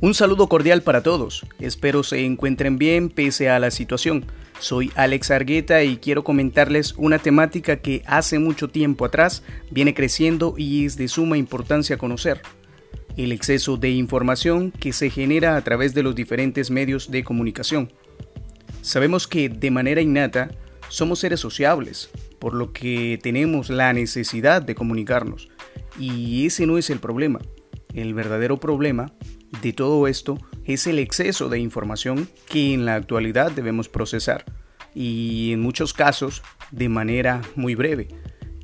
Un saludo cordial para todos, espero se encuentren bien pese a la situación. Soy Alex Argueta y quiero comentarles una temática que hace mucho tiempo atrás viene creciendo y es de suma importancia conocer. El exceso de información que se genera a través de los diferentes medios de comunicación. Sabemos que de manera innata somos seres sociables, por lo que tenemos la necesidad de comunicarnos. Y ese no es el problema. El verdadero problema de todo esto es el exceso de información que en la actualidad debemos procesar y en muchos casos de manera muy breve,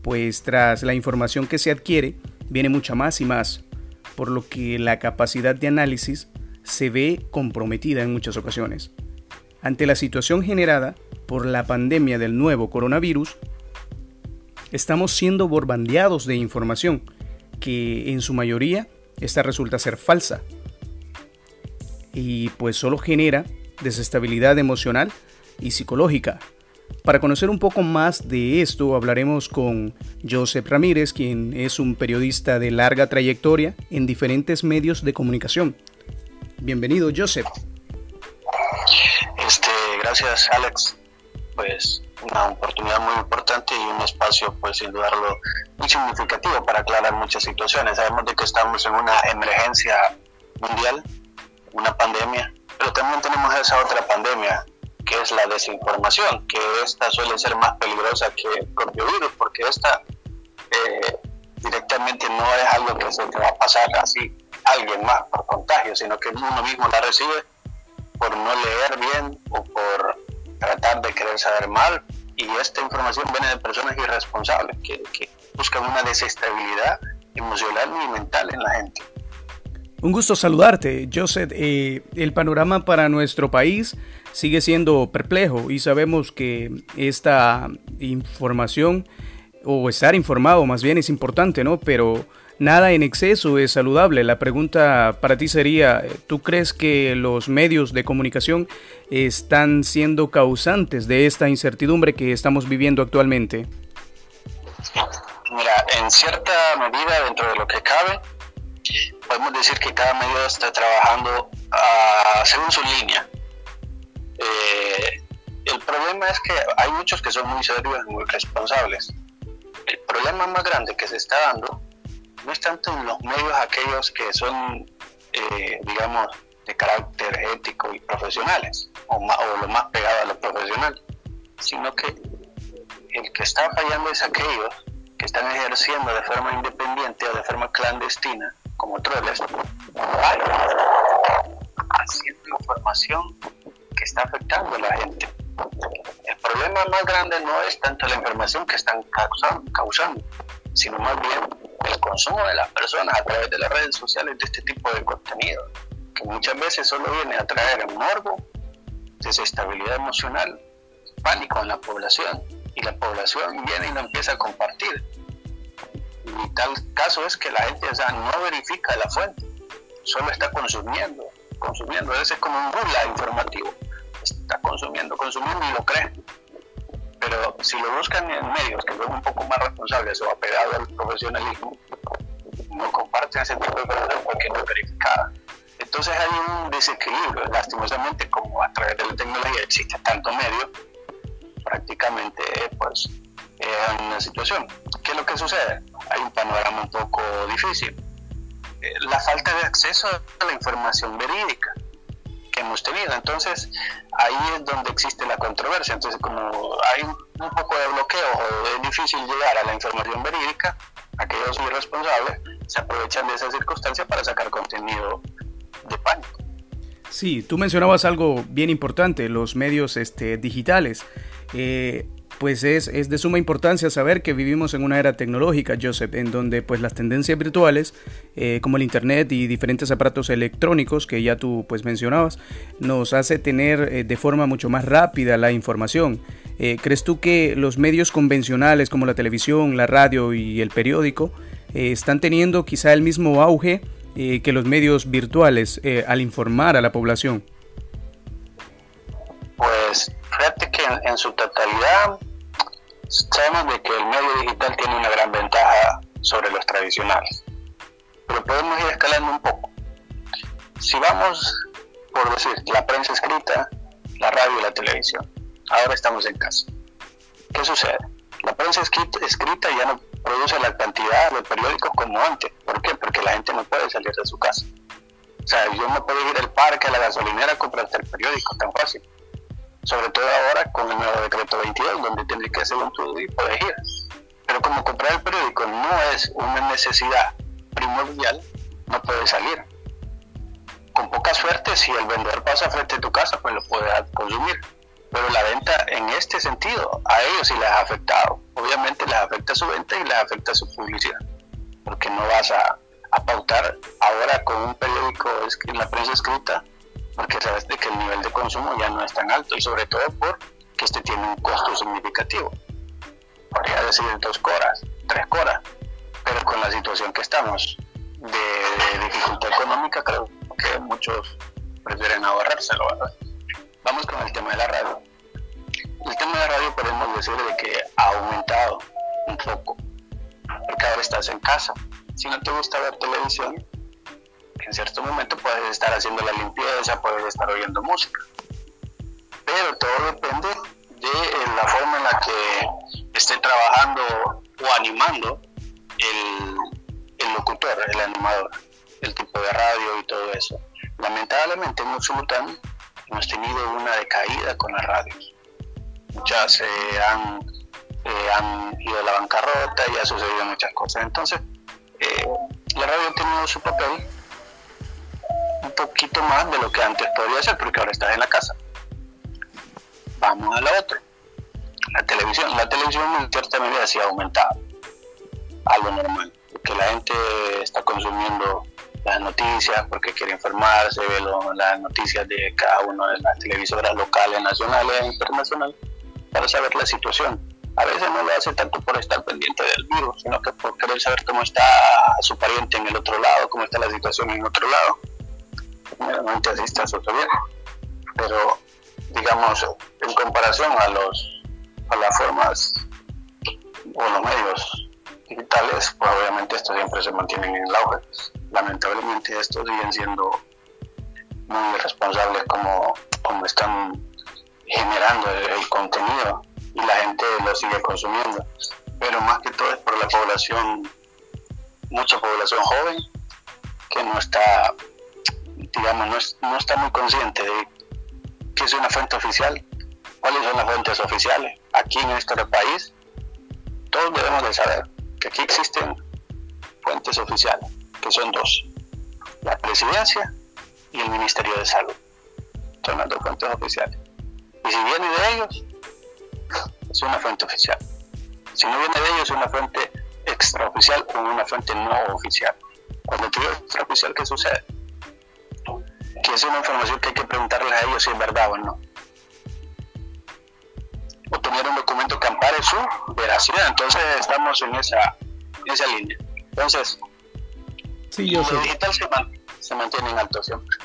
pues tras la información que se adquiere viene mucha más y más, por lo que la capacidad de análisis se ve comprometida en muchas ocasiones. Ante la situación generada por la pandemia del nuevo coronavirus, estamos siendo borbandeados de información que en su mayoría esta resulta ser falsa y pues solo genera desestabilidad emocional y psicológica. Para conocer un poco más de esto hablaremos con Joseph Ramírez, quien es un periodista de larga trayectoria en diferentes medios de comunicación. Bienvenido, Joseph. Este, gracias, Alex. Pues una oportunidad muy importante y un espacio, pues sin dudarlo, muy significativo para aclarar muchas situaciones. Sabemos de que estamos en una emergencia mundial una pandemia, pero también tenemos esa otra pandemia, que es la desinformación, que esta suele ser más peligrosa que el propio virus, porque esta eh, directamente no es algo que se te va a pasar así a alguien más por contagio, sino que uno mismo la recibe por no leer bien o por tratar de querer saber mal. Y esta información viene de personas irresponsables que, que buscan una desestabilidad emocional y mental en la gente. Un gusto saludarte, Joseph. Eh, el panorama para nuestro país sigue siendo perplejo y sabemos que esta información o estar informado más bien es importante, ¿no? Pero nada en exceso es saludable. La pregunta para ti sería, ¿tú crees que los medios de comunicación están siendo causantes de esta incertidumbre que estamos viviendo actualmente? Mira, en cierta medida, dentro de lo que cabe, podemos decir que cada medio está trabajando a, según su línea. Eh, el problema es que hay muchos que son muy serios y muy responsables. El problema más grande que se está dando no es tanto en los medios aquellos que son, eh, digamos, de carácter ético y profesionales, o, o lo más pegado a lo profesional, sino que el que está fallando es aquellos que están ejerciendo de forma independiente o de forma clandestina como troles, haciendo información que está afectando a la gente. El problema más grande no es tanto la información que están causando, sino más bien el consumo de las personas a través de las redes sociales de este tipo de contenido, que muchas veces solo viene a traer morbo, desestabilidad emocional, pánico en la población, y la población viene y lo empieza a compartir y tal caso es que la gente ya no verifica la fuente, solo está consumiendo, consumiendo, ese es como un burla informativo, está consumiendo, consumiendo y lo cree. Pero si lo buscan en medios que son un poco más responsables o apegados al profesionalismo, no comparten ese tipo de información porque no es verificada. Entonces hay un desequilibrio, lastimosamente como a través de la tecnología existe tanto medio, prácticamente pues es una situación. ¿Qué es lo que sucede? Hay un panorama un poco difícil. Eh, la falta de acceso a la información verídica que hemos tenido. Entonces, ahí es donde existe la controversia. Entonces, como hay un, poco de bloqueo o es difícil llegar a la información verídica, aquellos irresponsables se aprovechan de esa circunstancia para sacar contenido de pánico. Sí, tú mencionabas algo bien importante, los medios este, digitales. Eh, pues es, de suma importancia saber que vivimos en una era tecnológica, Joseph, en donde pues las tendencias virtuales, eh, como el Internet y diferentes aparatos electrónicos que ya tú pues mencionabas, nos hace tener eh, de forma mucho más rápida la información. Eh, ¿Crees tú que los medios convencionales como la televisión, la radio y el periódico están teniendo quizá el mismo auge que los medios virtuales al informar a la población? Pues fíjate en, su totalidad sabemos de que el medio digital tiene una gran ventaja sobre los tradicionales, pero podemos ir escalando un poco. si vamos, por decir, la prensa escrita, la radio y la televisión, ahora estamos en casa. ¿Qué sucede? La prensa escrita, ya no produce la cantidad de periódicos como antes. ¿Por qué? Porque la gente no puede salir de su casa. O sea, yo no puedo ir al parque, a la gasolinera a comprar el periódico tan fácil. Sobre todo ahora con el nuevo decreto 22, donde tendré que hacer un y poder ir. Pero como comprar el periódico no es una necesidad primordial, no puede salir. Con poca suerte, si el vendedor pasa frente a tu casa, pues lo puedes consumir. Pero la venta en este sentido, a ellos sí les ha afectado. Obviamente les afecta su venta y les afecta su publicidad. Porque no vas a, a pautar ahora con un periódico en la prensa escrita, porque sabes de que el nivel de consumo ya no es tan alto y sobre todo porque este tiene un costo significativo. Podría decir dos horas, tres horas, pero con la situación que estamos de, dificultad económica, creo que muchos prefieren ahorrárselo, ¿verdad? Vamos con el tema de la radio. El tema de la radio podemos decir de que ha aumentado un poco, porque ahora estás en casa. Si no te gusta ver televisión, en cierto momento puedes estar haciendo la limpieza, puedes estar oyendo música. Pero todo depende de eh, la forma en la que esté trabajando o animando el, locutor, el animador, el tipo de radio y todo eso. Lamentablemente en Usulután hemos tenido una decaída con las radios. Muchas se han, eh, han ido a la bancarrota y ha sucedido muchas cosas. Entonces, eh, la radio ha tenido su papel un poquito más de lo que antes podría ser, porque ahora estás en la casa. Vamos a la otra. La televisión. La televisión en cierta medida sí ha aumentado. Algo normal. Porque la gente está consumiendo las noticias porque quiere informarse, ve las noticias de cada una de las televisoras locales, nacionales e internacionales para saber la situación. A veces no lo hace tanto por estar pendiente del virus, sino que por querer saber cómo está su pariente en el otro lado, cómo está la situación en otro lado. Pero, digamos, en comparación a, los, las formas o los medios digitales, pues obviamente estos siempre se mantienen en el auge lamentablemente estos siguen siendo muy irresponsables como, como están generando el, contenido y la gente lo sigue consumiendo. Pero más que todo es por la población, mucha población joven que no está, digamos, no, no está muy consciente de qué es una fuente oficial, cuáles son las fuentes oficiales. Aquí en nuestro país, todos debemos de saber que aquí existen fuentes oficiales que son dos, la presidencia y el Ministerio de Salud. Son las dos fuentes oficiales. Y si viene de ellos, es una fuente oficial. Si no viene de ellos, es una fuente extraoficial o una fuente no oficial. Cuando digo extraoficial, ¿qué sucede? Que es una información que hay que preguntarles a ellos si es verdad o no. O tener un documento que ampare su veracidad. Entonces estamos en esa, en esa línea. Entonces, Sí, yo sé. digital se, mantiene en alto siempre.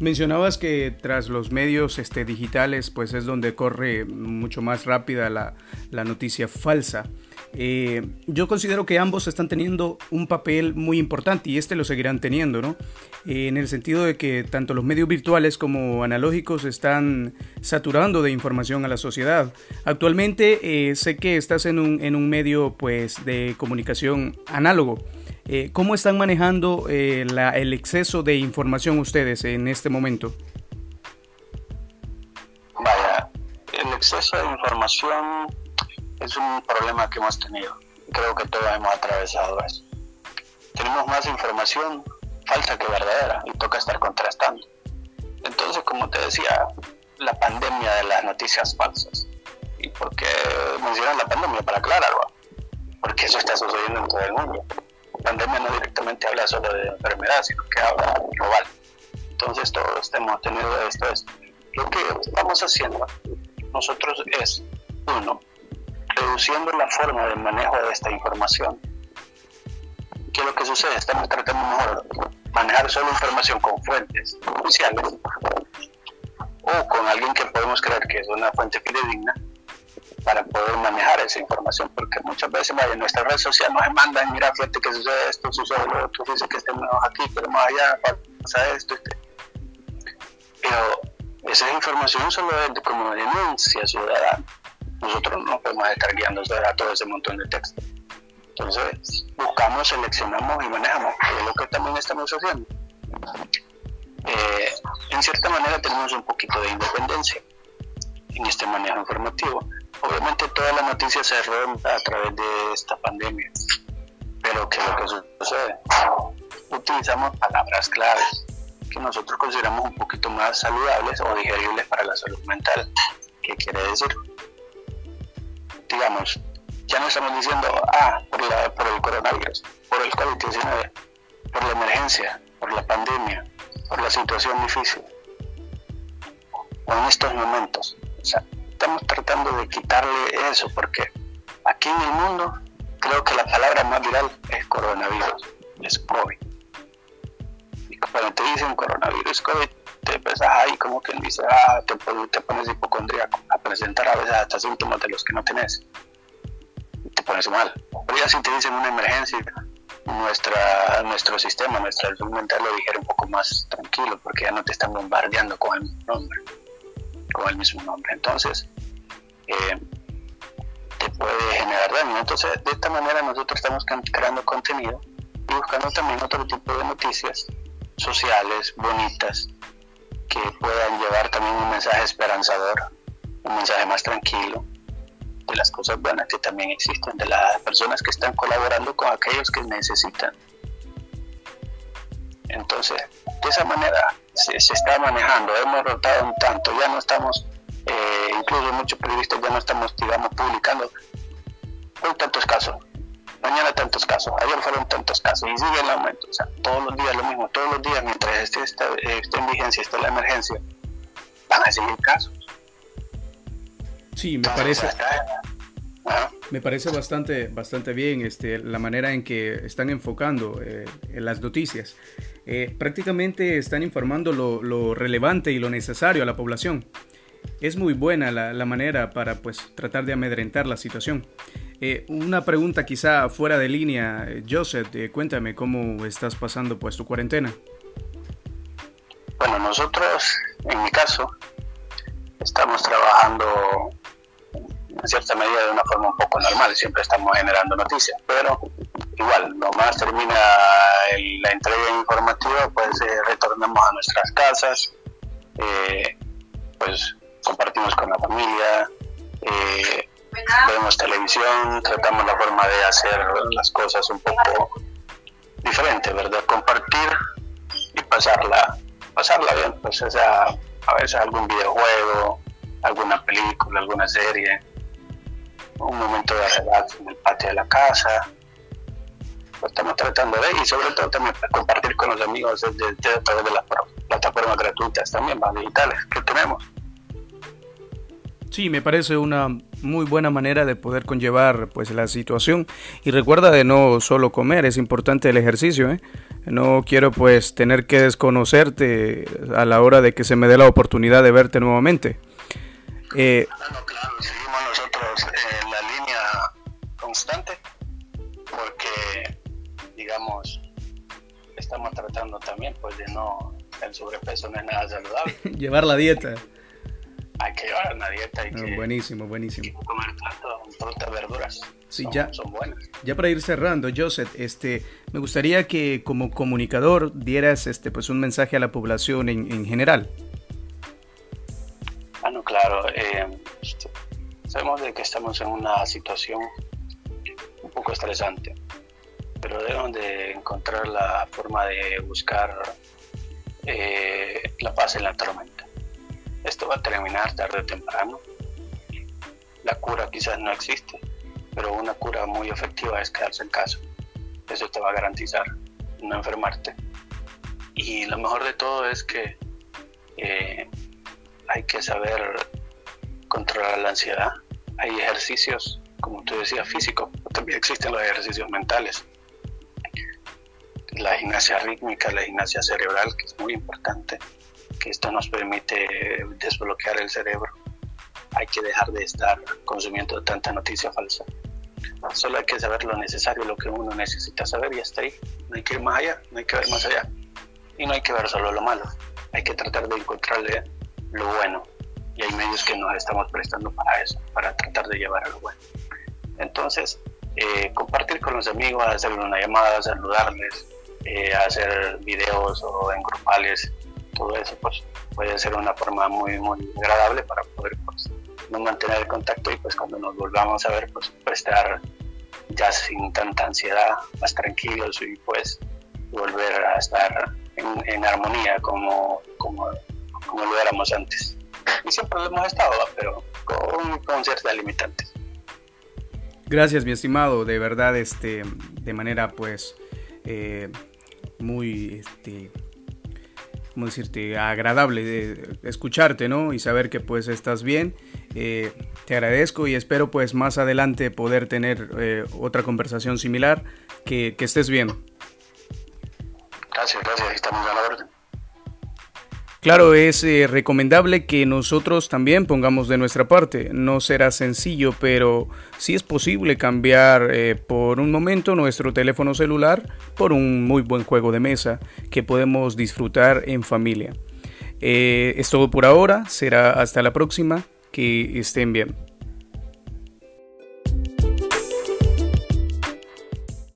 Mencionabas que tras los medios este, digitales, pues es donde corre mucho más rápida la, la noticia falsa. Eh, yo considero que ambos están teniendo un papel muy importante y este lo seguirán teniendo, ¿no? Eh, en el sentido de que tanto los medios virtuales como analógicos están saturando de información a la sociedad. Actualmente eh, sé que estás en un, en un medio pues de comunicación análogo. ¿Cómo están manejando el exceso de información ustedes en este momento? Vaya, el exceso de información es un problema que hemos tenido. Creo que todos hemos atravesado eso. Tenemos más información falsa que verdadera y toca estar contrastando. Entonces, como te decía, la pandemia de las noticias falsas. ¿Y por qué mencionan la pandemia? Para aclararlo. Porque eso está sucediendo en todo el mundo. La pandemia no directamente habla solo de enfermedad, sino que habla global. Entonces, todos hemos tenido esto. Lo que estamos haciendo nosotros es, uno, reduciendo la forma de manejo de esta información. ¿Qué es lo que sucede? Estamos tratando mejor manejar solo información con fuentes oficiales o con alguien que podemos creer que es una fuente fidedigna para poder manejar esa información, porque muchas veces en nuestra red social nos mandan, mira, fíjate que sucede esto, sucede lo otro, dice que estemos aquí, pero más allá pasa esto, este. Pero esa información solo es como denuncia ciudadana. Nosotros no podemos estar guiando a todo ese montón de texto. Entonces, buscamos, seleccionamos y manejamos, que es lo que también estamos haciendo. Eh, en cierta manera tenemos un poquito de independencia en este manejo informativo. Obviamente toda la noticia se rompe a través de esta pandemia, pero ¿qué es lo que sucede? Utilizamos palabras claves que nosotros consideramos un poquito más saludables o digeribles para la salud mental. ¿Qué quiere decir? Digamos, ya no estamos diciendo, ah, por, la, por el coronavirus, por el COVID-19, por la emergencia, por la pandemia, por la situación difícil. O en estos momentos. O sea, estamos tratando de quitarle eso porque aquí en el mundo creo que la palabra más viral es coronavirus, es COVID. Y cuando te dicen coronavirus, COVID, te pensás ahí como quien dice, ah, te, te pones hipocondríaco a presentar a veces hasta síntomas de los que no tenés te pones mal. Pero ya si te dicen una emergencia, nuestra, nuestro sistema, nuestra salud mental lo dijera un poco más tranquilo porque ya no te están bombardeando con el mismo nombre. Con el mismo nombre. Entonces, eh, te puede generar daño. Entonces, de esta manera nosotros estamos creando contenido y buscando también otro tipo de noticias sociales, bonitas, que puedan llevar también un mensaje esperanzador, un mensaje más tranquilo, de las cosas buenas que también existen, de las personas que están colaborando con aquellos que necesitan. Entonces, de esa manera se, está manejando, hemos rotado un tanto, ya no estamos, eh, incluso muchos periodistas ya no estamos, digamos, publicando hoy tantos casos, mañana tantos casos, ayer fueron tantos casos y sigue el aumento, o sea, todos los días lo mismo, todos los días mientras esté, esta, esté en vigencia, esté la emergencia, van a seguir casos. Sí, me parece. Me parece bastante, bastante bien este, la manera en que están enfocando eh, las noticias. Eh, prácticamente están informando lo, relevante y lo necesario a la población. Es muy buena la, manera para pues, tratar de amedrentar la situación. Eh, una pregunta quizá fuera de línea, Joseph, cuéntame cómo estás pasando pues tu cuarentena. Bueno, nosotros, en mi caso, estamos trabajando en cierta medida de una forma un poco normal, siempre estamos generando noticias, pero igual, nomás termina la entrega informativa, pues eh, retornamos a nuestras casas, eh, pues compartimos con la familia, eh, vemos televisión, tratamos la forma de hacer las cosas un poco diferente, ¿verdad? Compartir y pasarla, pasarla bien, pues o sea, a veces algún videojuego, alguna película, alguna serie, un momento de relax en el patio de la casa. Lo estamos tratando de, y sobre todo también compartir con los amigos desde, a través de las plataformas gratuitas también, más digitales que tenemos. Sí, me parece una muy buena manera de poder conllevar pues la situación y recuerda de no solo comer, es importante el ejercicio, ¿eh? No quiero pues tener que desconocerte a la hora de que se me dé la oportunidad de verte nuevamente. Eh, claro, seguimos nosotros en la línea constante porque, digamos, estamos tratando también pues de no, el sobrepeso no es nada saludable. Llevar la dieta. Hay que llevar una dieta. y que, buenísimo, buenísimo. Hay que comer tanto frutas, verduras. Sí, ya, son buenas. Ya para ir cerrando, Joseph, este, me gustaría que como comunicador dieras este, pues, un mensaje a la población en, en general. Ah, claro. Eh, sabemos de que estamos en una situación un poco estresante, pero debemos de encontrar la forma de buscar eh, la paz en la tormenta. Esto va a terminar tarde o temprano. La cura quizás no existe, pero una cura muy efectiva es quedarse en casa. Eso te va a garantizar no enfermarte. Y lo mejor de todo es que eh, hay que saber controlar la ansiedad. Hay ejercicios, como tú decías, físicos, también existen los ejercicios mentales. La gimnasia rítmica, la gimnasia cerebral, que es muy importante, que esto nos permite desbloquear el cerebro. Hay que dejar de estar consumiendo tanta noticia falsa. Solo hay que saber lo necesario, lo que uno necesita saber y hasta ahí. No hay que ir más allá, no hay que ver más allá. Y no hay que ver solo lo malo hay que tratar de encontrarle lo bueno y hay medios que nos estamos prestando para eso, para tratar de llevar a lo bueno. Entonces, eh, compartir con los amigos, hacer una llamada, saludarles, eh, hacer videos o en grupales, todo eso pues puede ser una forma muy muy agradable para poder pues no mantener el contacto y pues cuando nos volvamos a ver pues estar ya sin tanta ansiedad, más tranquilos y pues volver a estar en, armonía como, como, como, lo éramos antes. Y siempre lo hemos estado, pero con, con ciertas limitantes. Gracias, mi estimado, de verdad, este, de manera pues eh, muy, este, ¿cómo decirte? Agradable escucharte, ¿no? Y saber que pues estás bien. Eh, te agradezco y espero pues más adelante poder tener eh, otra conversación similar. Que, que estés bien. Gracias, gracias, estamos a. Claro, es eh, recomendable que nosotros también pongamos de nuestra parte. No será sencillo, pero sí es posible cambiar eh, por un momento nuestro teléfono celular por un muy buen juego de mesa que podemos disfrutar en familia. Eh, es todo por ahora, será hasta la próxima, que estén bien.